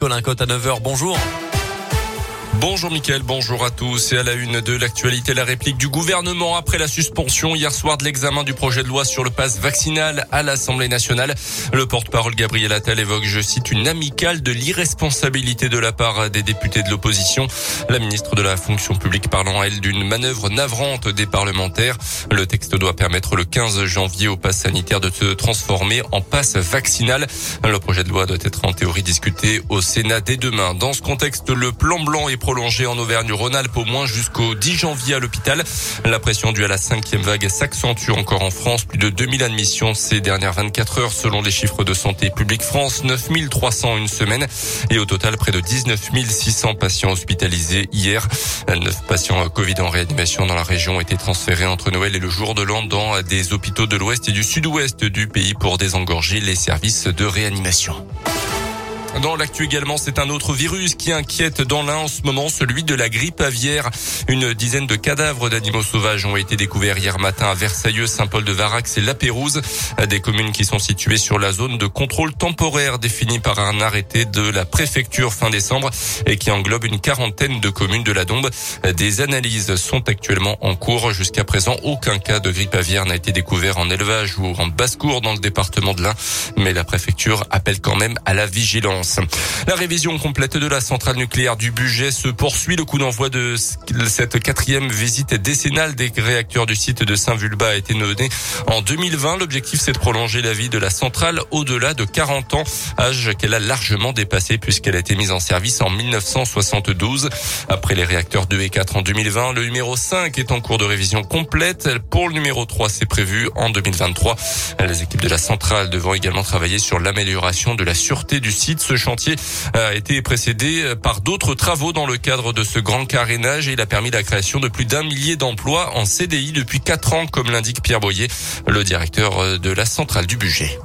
Colin Cote à 9h, bonjour. Bonjour Mickaël, bonjour à tous. Et à la une de l'actualité, la réplique du gouvernement après la suspension hier soir de l'examen du projet de loi sur le passe vaccinal à l'Assemblée nationale. Le porte-parole Gabriel Attal évoque, je cite, une amicale de l'irresponsabilité de la part des députés de l'opposition. La ministre de la fonction publique parlant, elle, d'une manœuvre navrante des parlementaires. Le texte doit permettre le 15 janvier au pass sanitaire de se transformer en passe vaccinal. Le projet de loi doit être en théorie discuté au Sénat dès demain. Dans ce contexte, le plan blanc est prolongé en Auvergne-Rhône-Alpes au moins jusqu'au 10 janvier à l'hôpital. La pression due à la cinquième vague s'accentue encore en France. Plus de 2000 admissions ces dernières 24 heures selon les chiffres de Santé publique France. 9300 une semaine et au total près de 19 600 patients hospitalisés hier. 9 patients Covid en réanimation dans la région ont été transférés entre Noël et le jour de l'an dans des hôpitaux de l'ouest et du sud-ouest du pays pour désengorger les services de réanimation. Dans l'actu également, c'est un autre virus qui inquiète dans l'un en ce moment, celui de la grippe aviaire. Une dizaine de cadavres d'animaux sauvages ont été découverts hier matin à Versailles, Saint-Paul-de-Varax et La Pérouse, des communes qui sont situées sur la zone de contrôle temporaire définie par un arrêté de la préfecture fin décembre et qui englobe une quarantaine de communes de la Dombe. Des analyses sont actuellement en cours. Jusqu'à présent, aucun cas de grippe aviaire n'a été découvert en élevage ou en basse-cour dans le département de l'Ain, mais la préfecture appelle quand même à la vigilance. La révision complète de la centrale nucléaire du budget se poursuit. Le coup d'envoi de cette quatrième visite décennale des réacteurs du site de Saint-Vulbas a été donné en 2020. L'objectif, c'est de prolonger la vie de la centrale au-delà de 40 ans, âge qu'elle a largement dépassé puisqu'elle a été mise en service en 1972. Après les réacteurs 2 et 4 en 2020, le numéro 5 est en cours de révision complète. Pour le numéro 3, c'est prévu en 2023. Les équipes de la centrale devront également travailler sur l'amélioration de la sûreté du site. Ce chantier a été précédé par d'autres travaux dans le cadre de ce grand carénage et il a permis la création de plus d'un millier d'emplois en CDI depuis quatre ans, comme l'indique Pierre Boyer, le directeur de la centrale du budget.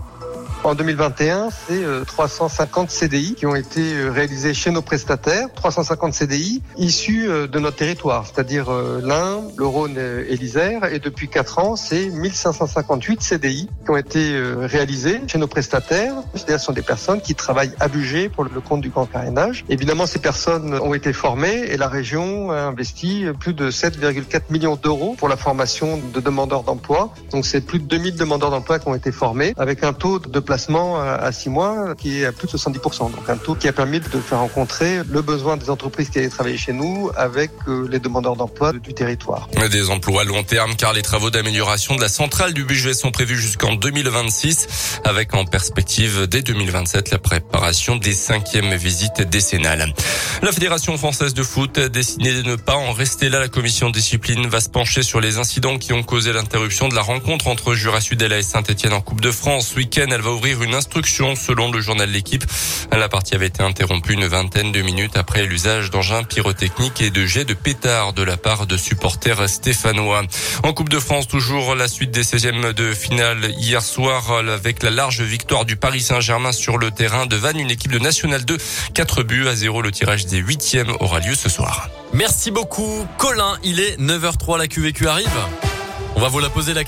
En 2021, c'est 350 CDI qui ont été euh, réalisés chez nos prestataires, 350 CDI issus euh, de notre territoire, c'est-à-dire euh, l'Ain, le Rhône et l'Isère. Et depuis 4 ans, c'est 1558 CDI qui ont été réalisés chez nos prestataires. C'est-à-dire ce sont des personnes qui travaillent à budget pour le compte du grand carénage. Évidemment, ces personnes ont été formées et la région a investi plus de 7,4 millions d'euros pour la formation de demandeurs d'emploi. Donc c'est plus de 2000 demandeurs d'emploi qui ont été formés avec un taux de placement à 6 mois qui est à plus de 70%. Donc un taux qui a permis de faire rencontrer le besoin des entreprises qui allaient travailler chez nous avec euh, les demandeurs d'emploi du territoire. Des emplois à long terme car les travaux d'amélioration de la centrale du budget sont prévus jusqu'en 2026 avec en perspective dès 2027 la préparation des cinquièmes visites décennales. La Fédération française de foot a décidé de ne pas en rester là. La commission discipline va se pencher sur les incidents qui ont causé l'interruption de la rencontre entre Jura Sud et la Saint-Etienne en Coupe de France. Ce week-end, elle va ouvrir une instruction selon le journal L'équipe. La partie avait été interrompue une vingtaine de minutes après l'usage d'engins pyrotechniques et de jets de pétards de la part de supporters stéphanois. En Coupe de France, toujours la suite des 16e de finale hier soir avec la large victoire du Paris Saint-Germain sur le terrain de Vannes, une équipe de National 2. 4 buts à 0. Le tirage des 8e aura lieu ce soir. Merci beaucoup, Colin. Il est 9h03, la QVQ arrive. On va vous la poser la question.